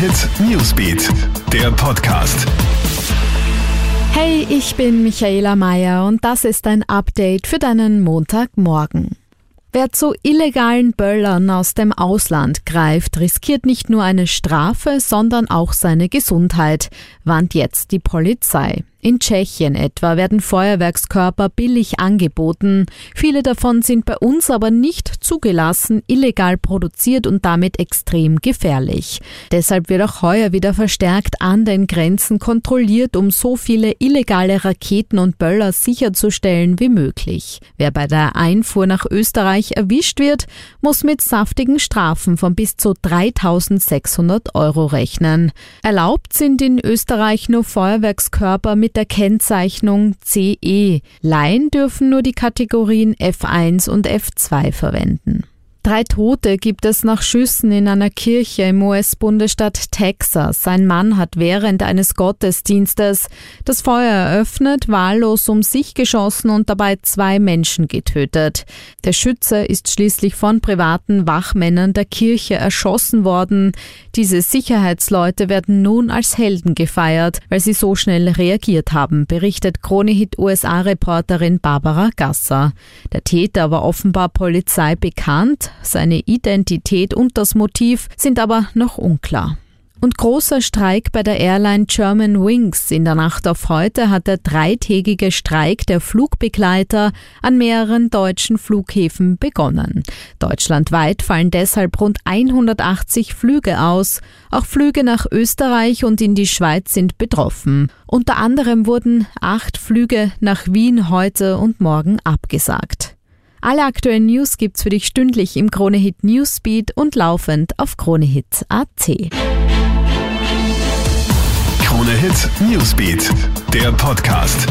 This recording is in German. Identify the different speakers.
Speaker 1: Hit Newsbeat, der Podcast.
Speaker 2: Hey, ich bin Michaela Mayer und das ist ein Update für deinen Montagmorgen. Wer zu illegalen Böllern aus dem Ausland greift, riskiert nicht nur eine Strafe, sondern auch seine Gesundheit, warnt jetzt die Polizei. In Tschechien etwa werden Feuerwerkskörper billig angeboten. Viele davon sind bei uns aber nicht zugelassen, illegal produziert und damit extrem gefährlich. Deshalb wird auch heuer wieder verstärkt an den Grenzen kontrolliert, um so viele illegale Raketen und Böller sicherzustellen wie möglich. Wer bei der Einfuhr nach Österreich erwischt wird, muss mit saftigen Strafen von bis zu 3600 Euro rechnen. Erlaubt sind in Österreich nur Feuerwerkskörper mit mit der Kennzeichnung CE. Laien dürfen nur die Kategorien F1 und F2 verwenden. Drei Tote gibt es nach Schüssen in einer Kirche im US-Bundesstaat Texas. Ein Mann hat während eines Gottesdienstes das Feuer eröffnet, wahllos um sich geschossen und dabei zwei Menschen getötet. Der Schütze ist schließlich von privaten Wachmännern der Kirche erschossen worden. Diese Sicherheitsleute werden nun als Helden gefeiert, weil sie so schnell reagiert haben, berichtet Kronehit USA-Reporterin Barbara Gasser. Der Täter war offenbar Polizei bekannt, seine Identität und das Motiv sind aber noch unklar. Und großer Streik bei der Airline German Wings. In der Nacht auf heute hat der dreitägige Streik der Flugbegleiter an mehreren deutschen Flughäfen begonnen. Deutschlandweit fallen deshalb rund 180 Flüge aus. Auch Flüge nach Österreich und in die Schweiz sind betroffen. Unter anderem wurden acht Flüge nach Wien heute und morgen abgesagt. Alle aktuellen News gibt's für dich stündlich im Kronehit Newsbeat und laufend auf Kronehit.at.
Speaker 1: Kronehit Newsbeat, der Podcast.